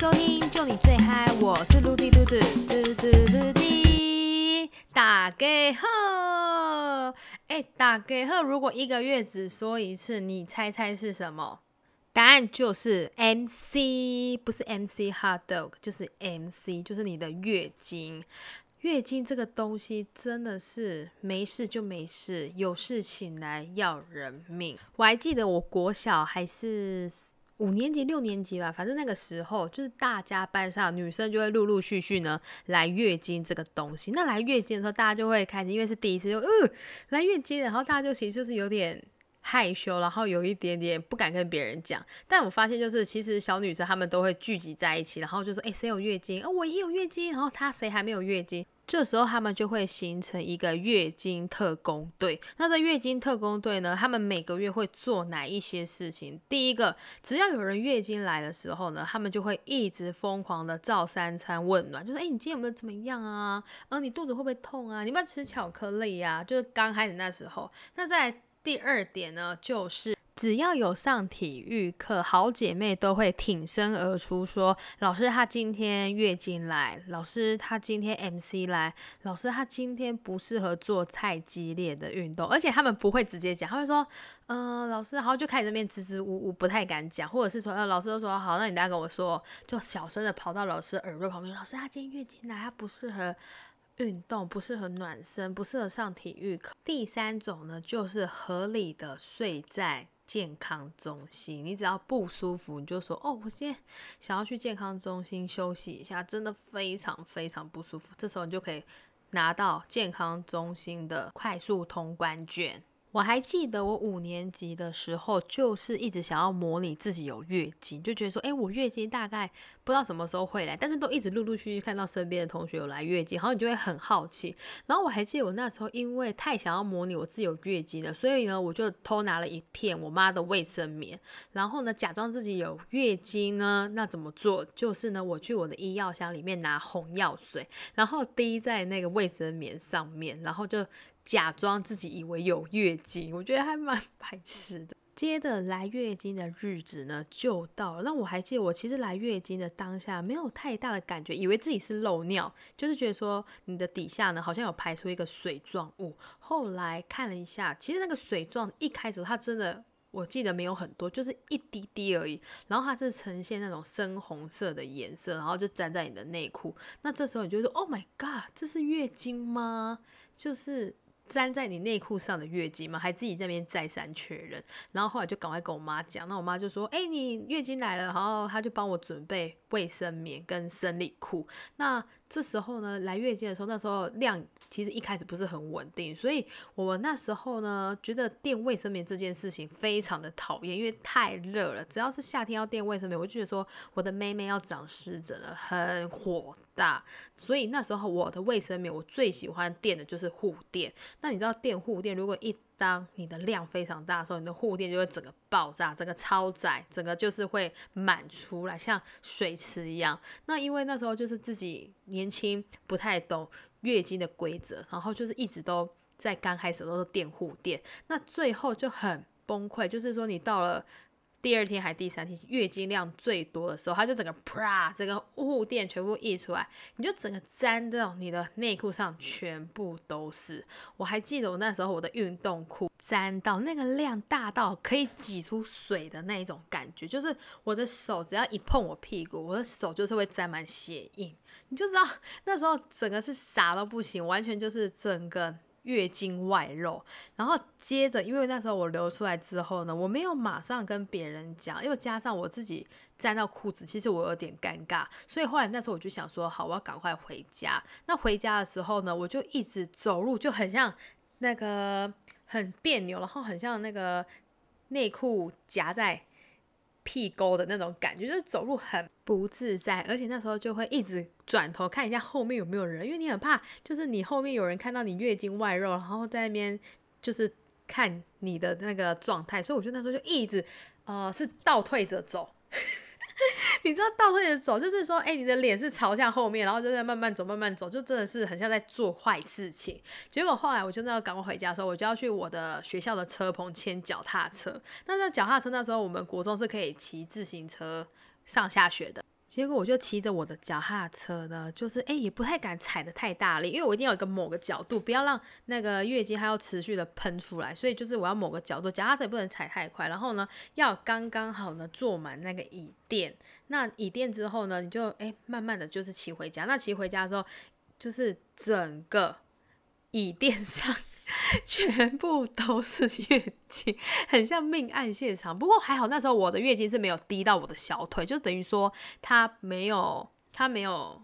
收听，就你最嗨，我是陆地嘟嘟嘟嘟嘟滴，大家好，哎，大家好，如果一个月只说一次，你猜猜是什么？答案就是 MC，不是 MC hot dog，就是 MC，就是你的月经。月经这个东西真的是没事就没事，有事情来要人命。我还记得我国小还是五年级、六年级吧，反正那个时候就是大家班上女生就会陆陆续续呢来月经这个东西。那来月经的时候，大家就会开始，因为是第一次，就嗯来月经，然后大家就其实就是有点。害羞，然后有一点点不敢跟别人讲。但我发现，就是其实小女生她们都会聚集在一起，然后就说：“哎，谁有月经？哦，我也有月经。”然后她谁还没有月经？这时候他们就会形成一个月经特工队。那这月经特工队呢，他们每个月会做哪一些事情？第一个，只要有人月经来的时候呢，他们就会一直疯狂的照三餐问暖，就说：“哎，你今天有没有怎么样啊？呃，你肚子会不会痛啊？你要不要吃巧克力呀？”就是刚开始那时候。那在第二点呢，就是只要有上体育课，好姐妹都会挺身而出，说老师她今天月经来，老师她今天 MC 来，老师她今天不适合做太激烈的运动，而且他们不会直接讲，他会说，嗯，老师，然后就开始这边支支吾吾，不太敢讲，或者是说，呃，老师都说好，那你等下跟我说，就小声的跑到老师耳朵旁边，老师她今天月经来，她不适合。运动不适合暖身，不适合上体育课。第三种呢，就是合理的睡在健康中心。你只要不舒服，你就说哦，我现在想要去健康中心休息一下，真的非常非常不舒服。这时候你就可以拿到健康中心的快速通关券。我还记得我五年级的时候，就是一直想要模拟自己有月经，就觉得说，哎，我月经大概不知道什么时候会来，但是都一直陆陆续续看到身边的同学有来月经，然后你就会很好奇。然后我还记得我那时候因为太想要模拟我自己有月经了，所以呢，我就偷拿了一片我妈的卫生棉，然后呢，假装自己有月经呢。那怎么做？就是呢，我去我的医药箱里面拿红药水，然后滴在那个卫生棉上面，然后就。假装自己以为有月经，我觉得还蛮白痴的。接着来月经的日子呢就到了。那我还记得，我其实来月经的当下没有太大的感觉，以为自己是漏尿，就是觉得说你的底下呢好像有排出一个水状物。后来看了一下，其实那个水状一开始它真的我记得没有很多，就是一滴滴而已。然后它是呈现那种深红色的颜色，然后就粘在你的内裤。那这时候你就说：“Oh my god，这是月经吗？”就是。粘在你内裤上的月经吗，还自己在那边再三确认，然后后来就赶快跟我妈讲，那我妈就说：“哎，你月经来了。”然后她就帮我准备卫生棉跟生理裤。那这时候呢，来月经的时候，那时候量其实一开始不是很稳定，所以我们那时候呢，觉得垫卫生棉这件事情非常的讨厌，因为太热了。只要是夏天要垫卫生棉，我就觉得说我的妹妹要长湿疹了，很火。大，所以那时候我的卫生棉我最喜欢垫的就是护垫。那你知道垫护垫，如果一当你的量非常大的时候，你的护垫就会整个爆炸，整个超载，整个就是会满出来，像水池一样。那因为那时候就是自己年轻，不太懂月经的规则，然后就是一直都在刚开始都是垫护垫，那最后就很崩溃，就是说你到了。第二天还第三天，月经量最多的时候，它就整个啪，整个护垫全部溢出来，你就整个粘到你的内裤上，全部都是。我还记得我那时候我的运动裤粘到那个量大到可以挤出水的那一种感觉，就是我的手只要一碰我屁股，我的手就是会沾满血印，你就知道那时候整个是傻到不行，完全就是整个。月经外漏，然后接着，因为那时候我流出来之后呢，我没有马上跟别人讲，又加上我自己沾到裤子，其实我有点尴尬，所以后来那时候我就想说，好，我要赶快回家。那回家的时候呢，我就一直走路就很像那个很别扭，然后很像那个内裤夹在。屁沟的那种感觉，就是走路很不自在，而且那时候就会一直转头看一下后面有没有人，因为你很怕，就是你后面有人看到你月经外漏，然后在那边就是看你的那个状态，所以我觉得那时候就一直呃是倒退着走。你知道倒退着走，就是说，哎，你的脸是朝向后面，然后就在慢慢走，慢慢走，就真的是很像在做坏事情。结果后来我就那要赶快回家的时候，我就要去我的学校的车棚牵脚踏车。那那脚踏车那时候我们国中是可以骑自行车上下学的。结果我就骑着我的脚踏车呢，就是哎也不太敢踩的太大力，因为我一定要有个某个角度，不要让那个月经还要持续的喷出来，所以就是我要某个角度，脚踏车不能踩太快，然后呢要刚刚好呢坐满那个椅垫，那椅垫之后呢，你就哎慢慢的就是骑回家，那骑回家之后就是整个椅垫上。全部都是月经，很像命案现场。不过还好，那时候我的月经是没有滴到我的小腿，就等于说它没有，它没有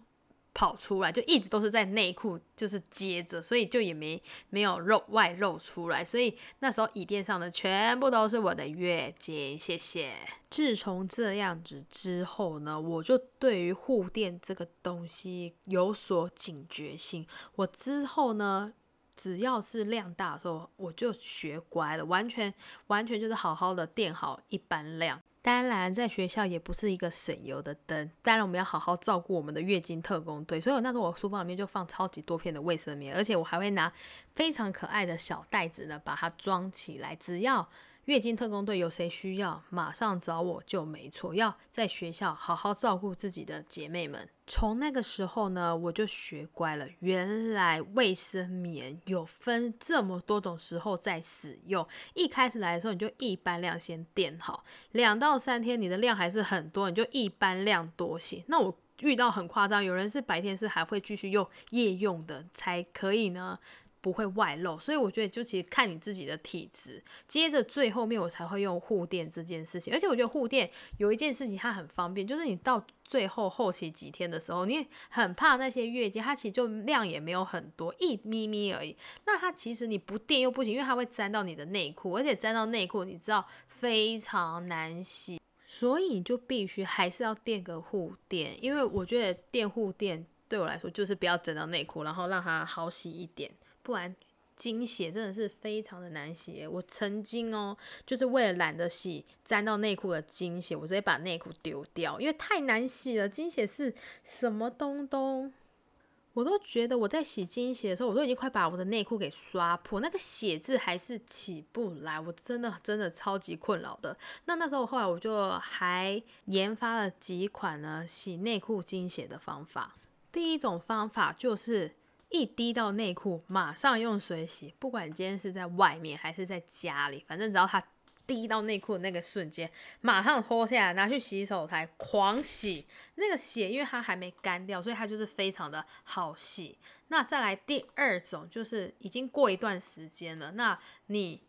跑出来，就一直都是在内裤就是接着，所以就也没没有肉外露出来。所以那时候椅垫上的全部都是我的月经。谢谢。自从这样子之后呢，我就对于护垫这个东西有所警觉性。我之后呢。只要是量大的时候，我就学乖了，完全完全就是好好的垫好一般量。当然，在学校也不是一个省油的灯，当然我们要好好照顾我们的月经特工队。所以我那时候我书包里面就放超级多片的卫生棉，而且我还会拿非常可爱的小袋子呢，把它装起来。只要月经特工队有谁需要，马上找我就没错。要在学校好好照顾自己的姐妹们。从那个时候呢，我就学乖了。原来卫生棉有分这么多种时候在使用。一开始来的时候，你就一般量先垫好，两到三天你的量还是很多，你就一般量多些。那我遇到很夸张，有人是白天是还会继续用夜用的才可以呢。不会外露，所以我觉得就其实看你自己的体质。接着最后面我才会用护垫这件事情，而且我觉得护垫有一件事情它很方便，就是你到最后后期几天的时候，你很怕那些月经，它其实就量也没有很多，一咪咪而已。那它其实你不垫又不行，因为它会沾到你的内裤，而且沾到内裤你知道非常难洗，所以你就必须还是要垫个护垫，因为我觉得垫护垫对我来说就是不要整到内裤，然后让它好洗一点。不然精血真的是非常的难洗。我曾经哦，就是为了懒得洗沾到内裤的精血，我直接把内裤丢掉，因为太难洗了。精血是什么东东？我都觉得我在洗精血的时候，我都已经快把我的内裤给刷破，那个血渍还是起不来，我真的真的超级困扰的。那那时候后来我就还研发了几款呢洗内裤精血的方法。第一种方法就是。一滴到内裤，马上用水洗。不管今天是在外面还是在家里，反正只要它滴到内裤的那个瞬间，马上脱下来拿去洗手台狂洗。那个血因为它还没干掉，所以它就是非常的好洗。那再来第二种，就是已经过一段时间了，那你。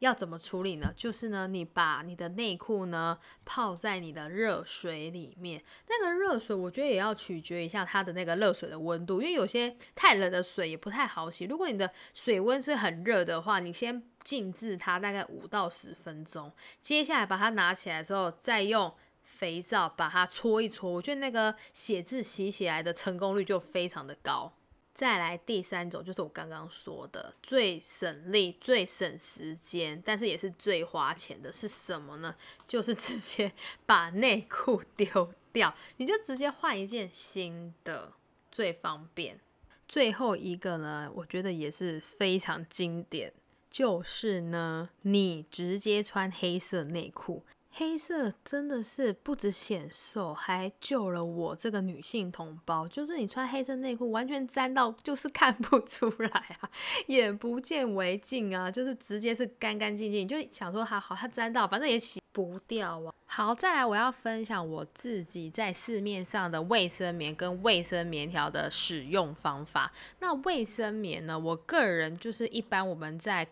要怎么处理呢？就是呢，你把你的内裤呢泡在你的热水里面。那个热水，我觉得也要取决一下它的那个热水的温度，因为有些太冷的水也不太好洗。如果你的水温是很热的话，你先静置它大概五到十分钟，接下来把它拿起来之后，再用肥皂把它搓一搓，我觉得那个血渍洗起来的成功率就非常的高。再来第三种，就是我刚刚说的最省力、最省时间，但是也是最花钱的，是什么呢？就是直接 把内裤丢掉，你就直接换一件新的，最方便。最后一个呢，我觉得也是非常经典，就是呢，你直接穿黑色内裤。黑色真的是不止显瘦，还救了我这个女性同胞。就是你穿黑色内裤，完全沾到就是看不出来啊，眼不见为净啊，就是直接是干干净净。就想说还好，它沾到，反正也洗不掉啊。好，再来我要分享我自己在市面上的卫生棉跟卫生棉条的使用方法。那卫生棉呢，我个人就是一般我们在。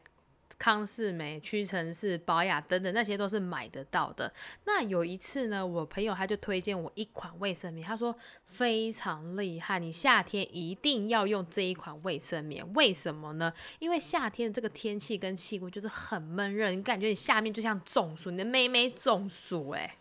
康士美、屈臣氏、宝雅等等，那些都是买得到的。那有一次呢，我朋友他就推荐我一款卫生棉，他说非常厉害，你夏天一定要用这一款卫生棉。为什么呢？因为夏天这个天气跟气温就是很闷热，你感觉你下面就像中暑，你的妹妹中暑哎。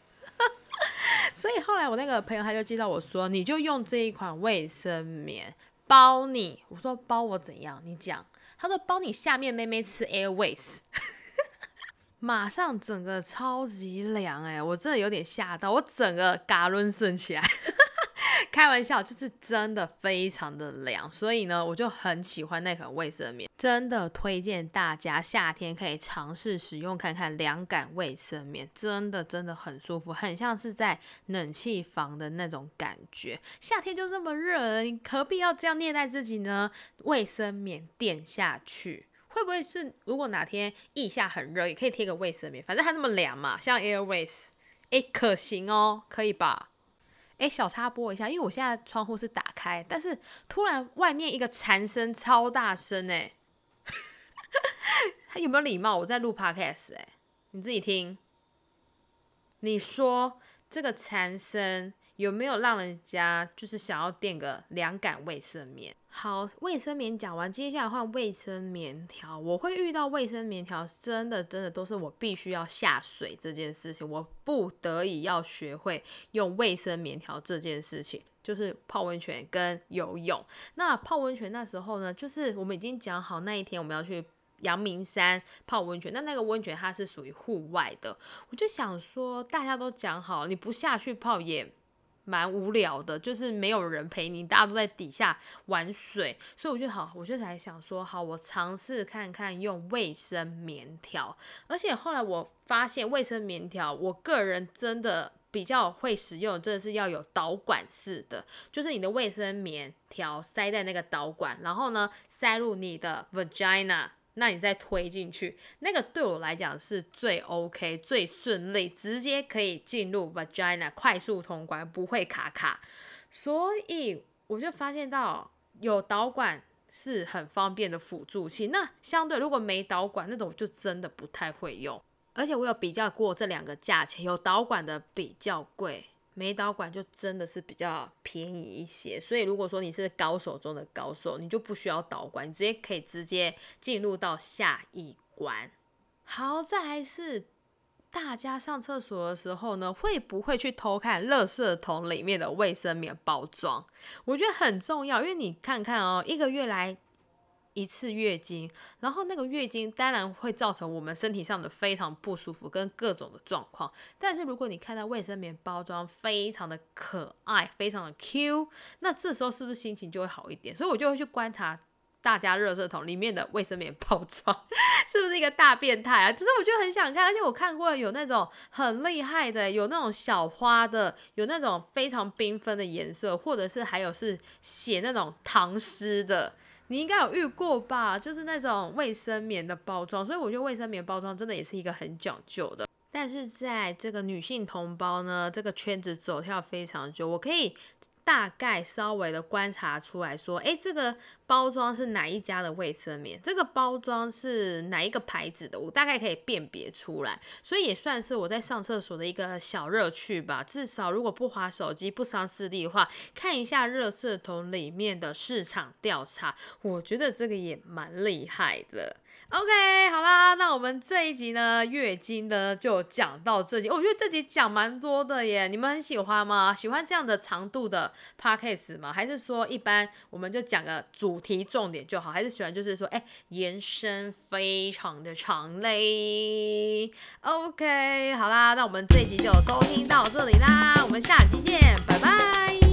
所以后来我那个朋友他就介绍我说，你就用这一款卫生棉包你。我说包我怎样？你讲。他说：“帮你下面妹妹吃 Airways，马上整个超级凉哎！我真的有点吓到，我整个嘎抡顺起来，开玩笑，就是真的非常的凉，所以呢，我就很喜欢那款卫生棉，真的推荐大家夏天可以尝试使用看看凉感卫生棉，真的真的很舒服，很像是在冷气房的那种感觉。夏天就这么热，你何必要这样虐待自己呢？卫生棉垫下去，会不会是如果哪天腋下很热，也可以贴个卫生棉，反正它那么凉嘛，像 Airways，哎，可行哦，可以吧？哎，小插播一下，因为我现在窗户是打开，但是突然外面一个蝉声超大声哎，他 有没有礼貌？我在录 podcast 哎，你自己听，你说这个蝉声。有没有让人家就是想要垫个凉感卫生棉？好，卫生棉讲完，接下来换卫生棉条。我会遇到卫生棉条，真的真的都是我必须要下水这件事情，我不得已要学会用卫生棉条这件事情，就是泡温泉跟游泳。那泡温泉那时候呢，就是我们已经讲好那一天我们要去阳明山泡温泉，那那个温泉它是属于户外的，我就想说大家都讲好，你不下去泡也。蛮无聊的，就是没有人陪你，大家都在底下玩水，所以我就好，我就才想说，好，我尝试看看用卫生棉条。而且后来我发现，卫生棉条，我个人真的比较会使用，真的是要有导管式的，就是你的卫生棉条塞在那个导管，然后呢，塞入你的 vagina。那你再推进去，那个对我来讲是最 OK、最顺利，直接可以进入 vagina，快速通关，不会卡卡。所以我就发现到有导管是很方便的辅助器。那相对如果没导管那种，就真的不太会用。而且我有比较过这两个价钱，有导管的比较贵。没导管就真的是比较便宜一些，所以如果说你是高手中的高手，你就不需要导管，你直接可以直接进入到下一关。好在是大家上厕所的时候呢，会不会去偷看垃圾桶里面的卫生棉包装？我觉得很重要，因为你看看哦，一个月来。一次月经，然后那个月经当然会造成我们身体上的非常不舒服跟各种的状况。但是如果你看到卫生棉包装非常的可爱，非常的 Q，那这时候是不是心情就会好一点？所以我就会去观察大家热色桶里面的卫生棉包装是不是一个大变态啊？只是我就很想看，而且我看过有那种很厉害的，有那种小花的，有那种非常缤纷的颜色，或者是还有是写那种唐诗的。你应该有遇过吧，就是那种卫生棉的包装，所以我觉得卫生棉包装真的也是一个很讲究的。但是在这个女性同胞呢，这个圈子走跳非常久，我可以。大概稍微的观察出来说，哎，这个包装是哪一家的卫生棉？这个包装是哪一个牌子的？我大概可以辨别出来，所以也算是我在上厕所的一个小乐趣吧。至少如果不划手机、不伤视力的话，看一下热色桶里面的市场调查，我觉得这个也蛮厉害的。OK，好啦，那我们这一集呢，月经呢就讲到这里。我觉得这集讲蛮多的耶，你们很喜欢吗？喜欢这样的长度的 podcast 吗？还是说一般我们就讲个主题重点就好？还是喜欢就是说，哎，延伸非常的长嘞？OK，好啦，那我们这一集就收听到这里啦，我们下期见，拜拜。